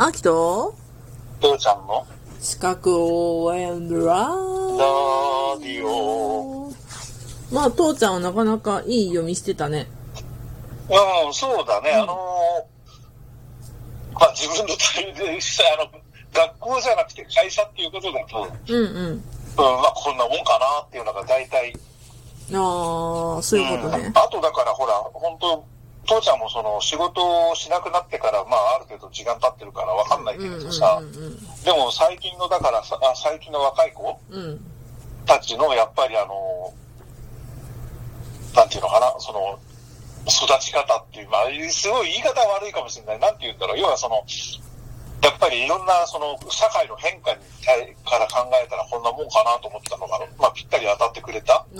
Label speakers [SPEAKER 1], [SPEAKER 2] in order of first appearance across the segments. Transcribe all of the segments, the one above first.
[SPEAKER 1] あきと
[SPEAKER 2] 父ちゃんの？
[SPEAKER 1] 資格応援ラ
[SPEAKER 2] ラディオ。
[SPEAKER 1] まあ、父ちゃんはなかなかいい読みしてたね。
[SPEAKER 2] うん、そうだね。あのーまあ自分の体でした、あの、学校じゃなくて会社っていうことだと、うん、
[SPEAKER 1] うんうん。
[SPEAKER 2] まあこんなもんかなっていうのが大体。
[SPEAKER 1] ああ、そういうことね
[SPEAKER 2] ん。あとだからほら、本当父ちゃんもその仕事をしなくなってから、まあある程度時間経ってるからわかんないけれどさ、でも最近のだからさ、あ最近の若い子。たちのやっぱりあの、なんていうのかな、その、育ち方っていう、まあ、すごい言い方は悪いかもしれない。なんて言うんだろう。要はその、やっぱりいろんなその社会の変化に対から考えたらこんなもんかなと思ったのが、まあぴったり当たってくれた。
[SPEAKER 1] うん。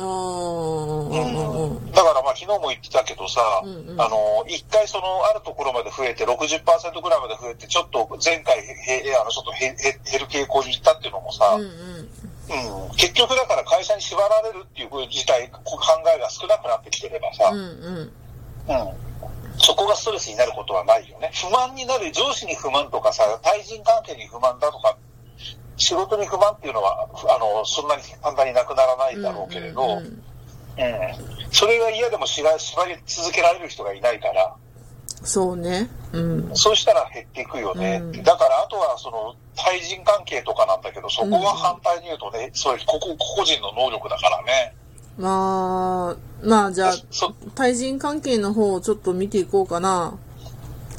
[SPEAKER 2] だからまあ昨日も言ってたけどさ、
[SPEAKER 1] うんうん
[SPEAKER 2] あの、一回そのあるところまで増えて60%ぐらいまで増えて、ちょっと前回へ、へあの、ちょっと減る傾向に行ったっていうのもさ、
[SPEAKER 1] うんうん。
[SPEAKER 2] うん、結局だから会社に縛られるっていう自体、こ考えが少なくなってきてればさ、
[SPEAKER 1] うんうん。
[SPEAKER 2] うん、そこがストレスになることはないよね。不満になる、上司に不満とかさ、対人関係に不満だとか、仕事に不満っていうのは、あの、そんなに簡単になくならないだろうけれど、うんん
[SPEAKER 1] ううん
[SPEAKER 2] それが嫌でも縛縛り続けられる人がいないから、
[SPEAKER 1] そうね。うん。
[SPEAKER 2] そうしたら減っていくよね。
[SPEAKER 1] うん
[SPEAKER 2] だから、あとは、その、対人関係とかなんだけど、そこは反対に言うとね、そういう、ここ、個々人の能力だからね。
[SPEAKER 1] まあ、まあじゃあ、
[SPEAKER 2] そ、
[SPEAKER 1] 対人関係の方をちょっと見ていこうかな。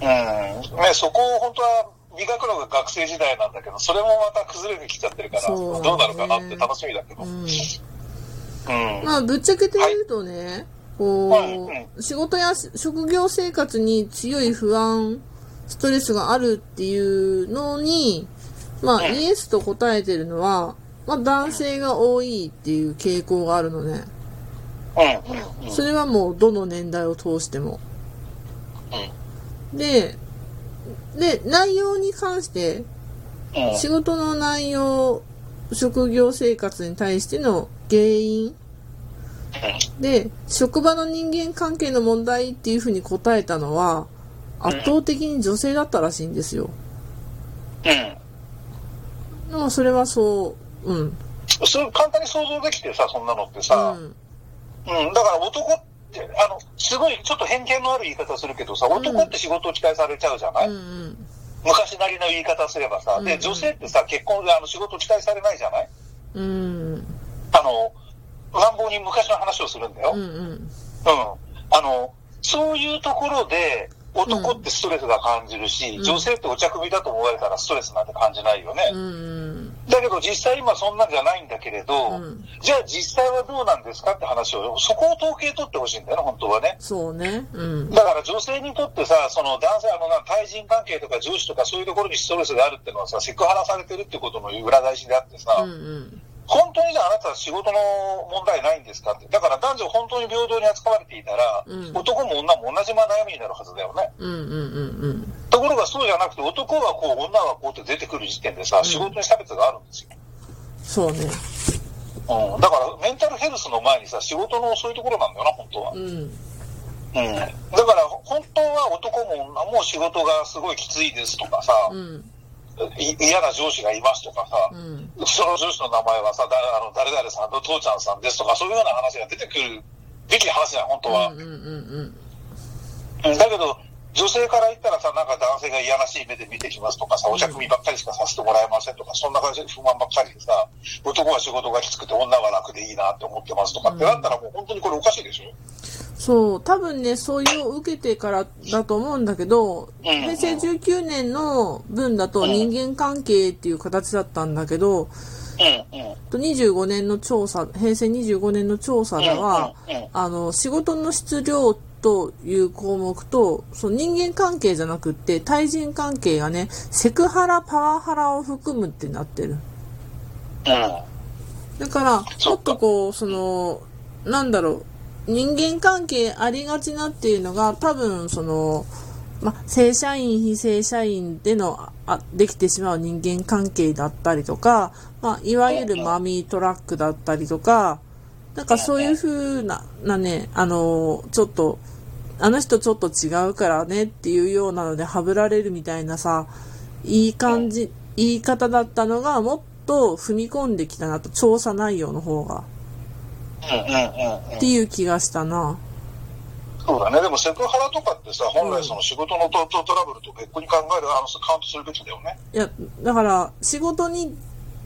[SPEAKER 2] うん。ね、そこを本当は磨くのが学生時代なんだけど、それもまた崩れてきちゃってるから、
[SPEAKER 1] そうだね
[SPEAKER 2] どうなるかなって楽しみだけど。
[SPEAKER 1] う
[SPEAKER 2] うん。
[SPEAKER 1] ん。まあ、ぶっちゃけて言うとね、こ
[SPEAKER 2] はい
[SPEAKER 1] う、仕事や職業生活に強い不安、ストレスがあるっていうのに、まあ、
[SPEAKER 2] うん
[SPEAKER 1] イエスと答えてるのは、まあ、男性が多いっていう傾向があるのね。
[SPEAKER 2] うん。うん。
[SPEAKER 1] それはもうどの年代を通しても。で、で、内容に関して、
[SPEAKER 2] うん。
[SPEAKER 1] 仕事の内容、職業生活に対しての原因で、職場の人間関係の問題っていうふうに答えたのは、圧倒的に女性だったらしいんですよ。
[SPEAKER 2] うん。
[SPEAKER 1] まあ、それはそう、うん。
[SPEAKER 2] それ簡単に想像できてさ、そんなのってさ、
[SPEAKER 1] うん。
[SPEAKER 2] うん、だから男って、あの、すごいちょっと偏見のある言い方するけどさ、男って仕事を期待されちゃうじゃない、
[SPEAKER 1] うんうん。
[SPEAKER 2] 昔なりの言い方すればさ、で、
[SPEAKER 1] うんうん
[SPEAKER 2] 女性ってさ、結婚であの仕事を期待されないじゃない？
[SPEAKER 1] うん。
[SPEAKER 2] あの、乱暴に昔の話をするんだよ。
[SPEAKER 1] うん
[SPEAKER 2] うん。
[SPEAKER 1] うん。
[SPEAKER 2] あの、そういうところで、男ってストレスが感じるし、
[SPEAKER 1] うん
[SPEAKER 2] 女性ってお茶組だと思われたらストレスなんて感じないよね。
[SPEAKER 1] うん。
[SPEAKER 2] だけど実際今そんなんじゃないんだけれど、
[SPEAKER 1] うん
[SPEAKER 2] じゃあ実際はどうなんですかって話を、そこを統計取ってほしいんだよね、本当はね。
[SPEAKER 1] そうね。うん。
[SPEAKER 2] だから女性にとってさ、その男性、あのな、対人関係とか上司とかそういうところにストレスがあるっていうのはさ、セクハラされてるってことの裏返しであってさ、
[SPEAKER 1] うんうん。
[SPEAKER 2] 本当にじゃああなたは仕事の問題ないんですかって。だから男女本当に平等に扱われていたら、
[SPEAKER 1] うん
[SPEAKER 2] 男も女も同じ悩みになるはずだよね。
[SPEAKER 1] うんうんうんうん。
[SPEAKER 2] ところがそうじゃなくて、男はこう、女はこうって出てくる時点でさ、仕事に差別があるんですよ。
[SPEAKER 1] そうね。
[SPEAKER 2] うん。だから、メンタルヘルスの前にさ、仕事のそういうところなんだよな、本当は。
[SPEAKER 1] うん。
[SPEAKER 2] うん。だから、本当は男も女も仕事がすごいきついですとかさ、
[SPEAKER 1] うん。
[SPEAKER 2] い嫌な上司がいますとかさ、
[SPEAKER 1] うん。
[SPEAKER 2] その上司の名前はさ、だあの誰々さんと父ちゃんさんですとか、そういうような話が出てくるべき話だよ、本当は。
[SPEAKER 1] うんうんうん
[SPEAKER 2] うんだけど、女性から言ったらさ、なんか男性が嫌らしい目で見てきますとかさ、お茶組ばっかりしかさせてもらえませんとか、そんな感じで不満ばっかりでさ、男は仕事がきつくて女は楽でいいなって思ってますとかってなったらもう本当にこれおかしいでしょ。
[SPEAKER 1] そう、多分ね、そういうを受けてからだと思うんだけど、平成19年の分だと人間関係っていう形だったんだけど、
[SPEAKER 2] うん、うん。
[SPEAKER 1] と25年の調査、平成25年の調査では
[SPEAKER 2] うんうんうん、
[SPEAKER 1] あの、仕事の質量という項目と、その人間関係じゃなくって、対人関係がね、セクハラ、パワハラを含むってなってる。
[SPEAKER 2] うん。
[SPEAKER 1] だから、ちょ
[SPEAKER 2] っ
[SPEAKER 1] とこう、その、なんだろう、人間関係ありがちなっていうのが、多分、その、ま、正社員、非正社員での、あ、できてしまう人間関係だったりとか、まあ、いわゆるマミートラックだったりとか、なんかそういう風な、なね、あの、ちょっと、あの人ちょっと違うからねっていうようなので、はぶられるみたいなさ、いい感じ、言い方だったのが、もっと踏み込んできたなと、調査内容の方が。
[SPEAKER 2] うんうんうんうん
[SPEAKER 1] っていう気がしたな。
[SPEAKER 2] そうだね。でもセクハラとかってさ、本来その仕事のトトトラブルと別個に考える、あの、カウントするべきだよね。
[SPEAKER 1] いや、だから、仕事に、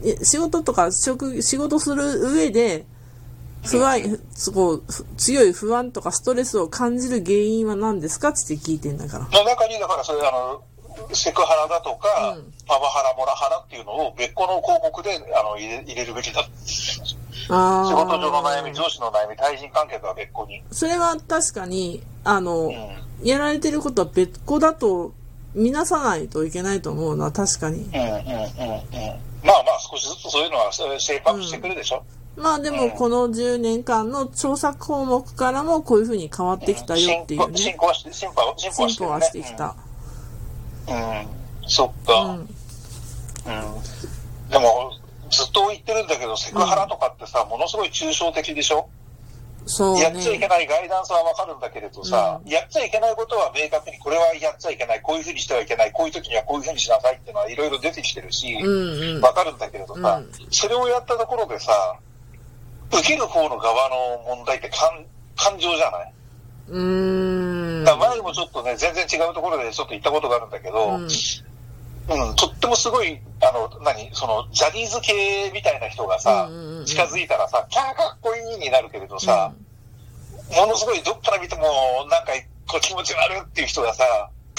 [SPEAKER 1] え仕事とか職、仕事する上で、不安、すごい、ふ強い不安とかストレスを感じる原因は何ですかって聞いてんだから。
[SPEAKER 2] の中に、だからそれ、あの、セクハラだとか、
[SPEAKER 1] うん
[SPEAKER 2] パワハラ、モラハラっていうのを別個の項目であの入れ入れるべきだ。仕
[SPEAKER 1] あ
[SPEAKER 2] 事上の悩み、
[SPEAKER 1] あ。
[SPEAKER 2] 上司の悩み、対人関係とは別個に。
[SPEAKER 1] それは確かに、あの、
[SPEAKER 2] うん。
[SPEAKER 1] やられてることは別個だと見なさないといけないと思うのは確かに。
[SPEAKER 2] うんうんうんうん。まあまあ、少しずつそういうのはシェイプアップしてくるでしょ。
[SPEAKER 1] まあでもこの10年間の調査項目からもこういうふうに変わってきたよっていうね。
[SPEAKER 2] 進歩はして、進歩は進歩はし
[SPEAKER 1] 進歩。はしてきた。
[SPEAKER 2] うん。うん。そっ
[SPEAKER 1] う
[SPEAKER 2] か。
[SPEAKER 1] ん。
[SPEAKER 2] うん。でも、ずっと言ってるんだけど、セクハラとかってさ、ものすごい抽象的でしょ？
[SPEAKER 1] そう
[SPEAKER 2] やっちゃいけ
[SPEAKER 1] ね。
[SPEAKER 2] ないガイダンスはわかるんだけれどさ、
[SPEAKER 1] うん
[SPEAKER 2] やっちゃいけないことは明確にこれはやっちゃいけない、こういうふうにしてはいけない、こういう時にはこういうふうにしなさいっていうのはいろいろ出てきてるし、
[SPEAKER 1] うんうん。
[SPEAKER 2] わかるんだけれどさ、
[SPEAKER 1] うん
[SPEAKER 2] それをやったところでさ、受ける方の側の問題って感感情じゃない、
[SPEAKER 1] うーん。
[SPEAKER 2] だ前にもちょっとね、全然違うところでちょっと言ったことがあるんだけど、
[SPEAKER 1] うん。
[SPEAKER 2] うん、とってもすごい、あの、何、その、ジャニーズ系みたいな人がさ、
[SPEAKER 1] うんうんうん
[SPEAKER 2] 近づいたらさ、キャーかっこいいになるけれどさ、ものすごいどっから見ても、なんか、こう気持ち悪いっていう人がさ、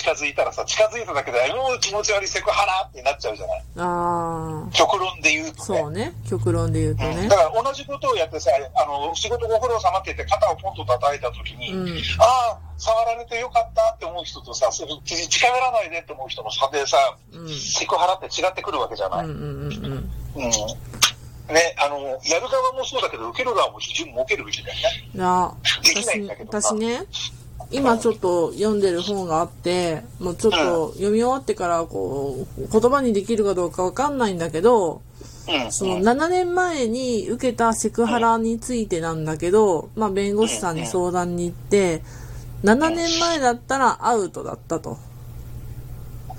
[SPEAKER 2] 近づいたらさ、近づいただけで、もう気持ち悪いセクハラってなっちゃうじゃない？
[SPEAKER 1] あ
[SPEAKER 2] 極論で言う
[SPEAKER 1] あ、
[SPEAKER 2] とね。
[SPEAKER 1] そうね。極論で言うとね
[SPEAKER 2] うんだ。から同じことをやってさ、あの、仕事ご苦労様って言って肩をポンと叩いたときに、
[SPEAKER 1] うん。
[SPEAKER 2] ああ、触られてよかったって思う人とさ、それ近寄らないでって思う人の差でさ、
[SPEAKER 1] うん。
[SPEAKER 2] セクハラって違ってくるわけじゃない？
[SPEAKER 1] うんうんうんうん。
[SPEAKER 2] うん。ね、あの、やる側もそうだけど、受ける側も基準設けるべきだよね。
[SPEAKER 1] な
[SPEAKER 2] できないん
[SPEAKER 1] 私
[SPEAKER 2] だけどさ
[SPEAKER 1] 私ね今ちょっと読んでる本があってもうちょっと読み終わってからこう言葉にできるかどうかわかんないんだけど
[SPEAKER 2] うん。
[SPEAKER 1] その
[SPEAKER 2] うん
[SPEAKER 1] 7年前に受けたセクハラについてなんだけど、まあ、弁護士さんに相談に行って7年前だったらアウトだったと。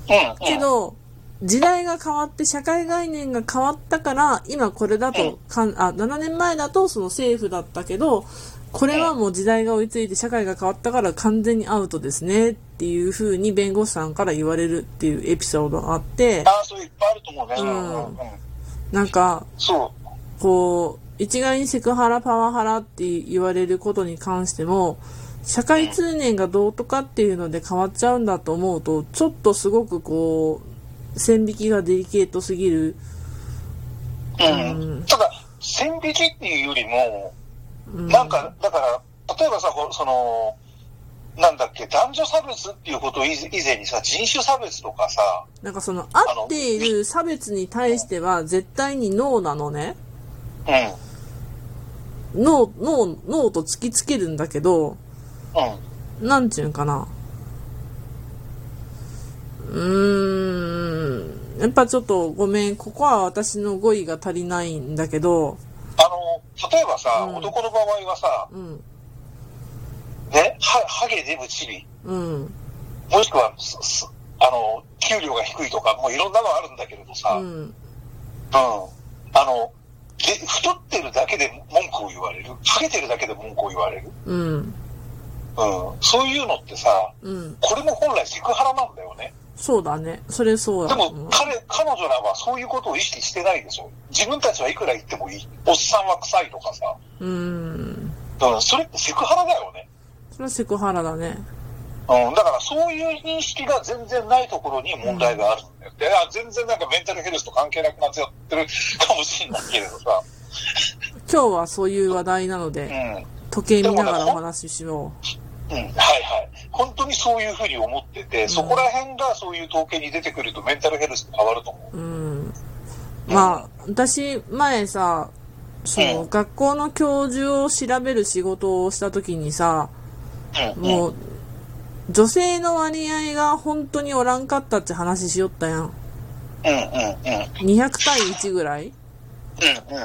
[SPEAKER 2] うん。
[SPEAKER 1] けど時代が変わって社会概念が変わったから今これだとかんあ7年前だとその政府だったけどこれはもう時代が追いついて社会が変わったから完全にアウトですねっていうふうに弁護士さんから言われるっていうエピソードがあって
[SPEAKER 2] ああ、そういっぱいあると思うね。
[SPEAKER 1] うん
[SPEAKER 2] うん。うん。
[SPEAKER 1] なんか
[SPEAKER 2] そう。
[SPEAKER 1] こう一概にセクハラパワハラって言われることに関しても社会通念がどうとかっていうので変わっちゃうんだと思うとちょっとすごくこう線引きがデリケートすぎる
[SPEAKER 2] うん。ただ、線引きっていうよりも、
[SPEAKER 1] うん。
[SPEAKER 2] なんか、だから、例えばさ、ほその、なんだっけ、男女差別っていうことを以以前にさ、人種差別とかさ、
[SPEAKER 1] なんかその合っている差別に対しては絶対にノーなのね。
[SPEAKER 2] うん、
[SPEAKER 1] ノーノーノーと突きつけるんだけど
[SPEAKER 2] うん、
[SPEAKER 1] なんちゅうんかな。うーん。やっぱちょっとごめん。ここは私の語彙が足りないんだけど
[SPEAKER 2] 例えばさ、
[SPEAKER 1] うん。
[SPEAKER 2] 男の場合はさ、
[SPEAKER 1] うん。
[SPEAKER 2] ね、は、ハゲデブチビ、
[SPEAKER 1] うん。
[SPEAKER 2] もしくは、すすあの、給料が低いとか、もういろんなのあるんだけれどさ、
[SPEAKER 1] う
[SPEAKER 2] うん、
[SPEAKER 1] ん。
[SPEAKER 2] あの、で、太ってるだけで文句を言われる。ハゲてるだけで文句を言われる。
[SPEAKER 1] うん
[SPEAKER 2] うん、そういうのってさ、
[SPEAKER 1] うん
[SPEAKER 2] これも本来セクハラなんだよね。
[SPEAKER 1] そうだねそれそう
[SPEAKER 2] で
[SPEAKER 1] だ
[SPEAKER 2] も彼、彼女らはそういうことを意識してないでしょ。自分たちはいくら言ってもいい。おっさんは臭いとかさ。
[SPEAKER 1] うん
[SPEAKER 2] うん、それってセクハラだよね。
[SPEAKER 1] それはセクハラだね
[SPEAKER 2] うん、だからそういう認識が全然ないところに問題があるんだよ。であ全然なんかメンタルヘルスと関係なくなっちゃってるかもしれないけれどさ。
[SPEAKER 1] 今日はそういう話題なの
[SPEAKER 2] うん。
[SPEAKER 1] で
[SPEAKER 2] うん、
[SPEAKER 1] 時計見ながらお話ししよ
[SPEAKER 2] はいはい。本当にそういうふうに思ってて、そこら辺がそういう統計に出てくるとメンタルヘルスって変わると思う。
[SPEAKER 1] ううんまあ私前さその
[SPEAKER 2] うん
[SPEAKER 1] 学校の教授を調べる仕事をした時にさ
[SPEAKER 2] うん。
[SPEAKER 1] もう女性の割合が本当におらんかったって話しよったやん
[SPEAKER 2] うんうんうん。うん
[SPEAKER 1] 200対1ぐらい
[SPEAKER 2] うんうん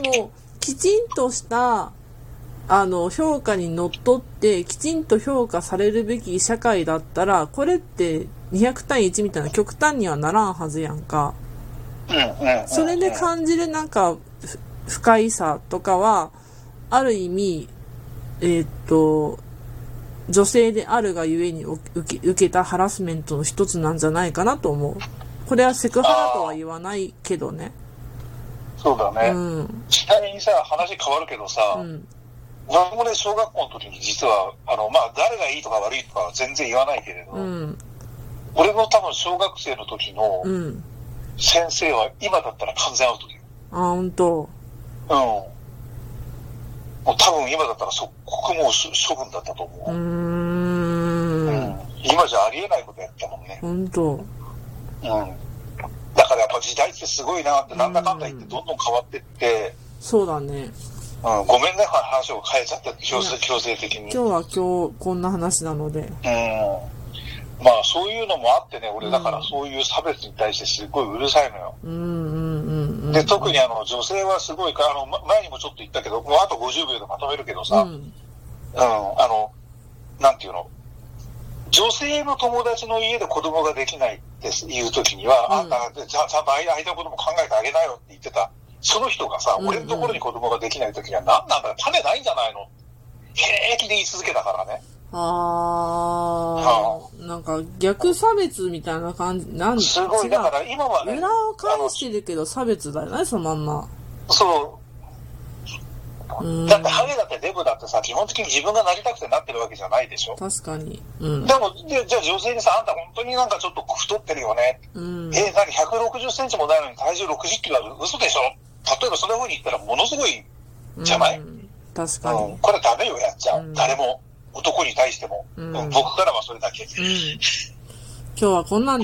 [SPEAKER 2] うん。
[SPEAKER 1] でもきちんとしたあの評価にのっとってきちんと評価されるべき社会だったらこれって200対1みたいな極端にはならんはずやんか。それで感じるなんか、ふ不快さとかは、ある意味、えーっと、女性であるがゆえにお受け受けたハラスメントの一つなんじゃないかなと思う。これはセクハラとは言わないけどね。
[SPEAKER 2] そうだね。
[SPEAKER 1] うん。
[SPEAKER 2] ちなみにさ、話変わるけどさ、
[SPEAKER 1] うん。
[SPEAKER 2] 僕もね、小学校の時に実は、あの、まあ、誰がいいとか悪いとかは全然言わないけれど、
[SPEAKER 1] うん。
[SPEAKER 2] 俺の多分小学生の時の
[SPEAKER 1] うん。
[SPEAKER 2] 先生は今だったら完全アウトだよ。
[SPEAKER 1] あ、ほんと。
[SPEAKER 2] うん。もう多分今だったら即刻もうし処分だったと。思う。うんん。今じゃありえないことやったもんね。
[SPEAKER 1] ほんと。
[SPEAKER 2] うん。だからやっぱ時代ってすごいなって、なんだかんだ言ってどんどん変わってって、
[SPEAKER 1] そうだね。
[SPEAKER 2] うん、ごめんね、話を変えちゃった、強制強制的に。
[SPEAKER 1] 今日は今日こんな話なので。
[SPEAKER 2] うん。まあそういうのもあってね、俺だからそういう差別に対してすごいうるさいのよ。
[SPEAKER 1] うんうんうんうん。
[SPEAKER 2] で、特にあの女性はすごいか、あの、ま前にもちょっと言ったけど、もうあと50秒でまとめるけどさ、
[SPEAKER 1] う
[SPEAKER 2] うん、
[SPEAKER 1] ん。
[SPEAKER 2] あの、なんていうの、女性の友達の家で子供ができないっていう時には、
[SPEAKER 1] うん
[SPEAKER 2] あんたちゃんちゃんと相手のことも考えてあげなよって言ってた、その人がさ、俺のところに子供ができない時には何なんだよ、種ないんじゃないの？平気で言い続けたからね。
[SPEAKER 1] あー、なんか逆差別みたいな感じ、なん
[SPEAKER 2] すごい、だから今はね、
[SPEAKER 1] 裏を返してるけど差別だよね、そのまんま。
[SPEAKER 2] そうう、
[SPEAKER 1] ん。
[SPEAKER 2] だってハゲだってデブだってさ、基本的に自分がなりたくてなってるわけじゃないでしょ。
[SPEAKER 1] 確かに。うん
[SPEAKER 2] で。も、でじゃあ女性にさ、あんた本当になんかちょっと太ってるよね。
[SPEAKER 1] うん。
[SPEAKER 2] え、何160センチもないのに体重60キロある嘘でしょ？例えばそんな風に言ったらものすごい、じゃない
[SPEAKER 1] うん確
[SPEAKER 2] う
[SPEAKER 1] かに。
[SPEAKER 2] ん、これダメよ、やっちゃう。
[SPEAKER 1] うん
[SPEAKER 2] 誰も。男に対しても。僕からはそれだけ。
[SPEAKER 1] うん。今日はこんなんで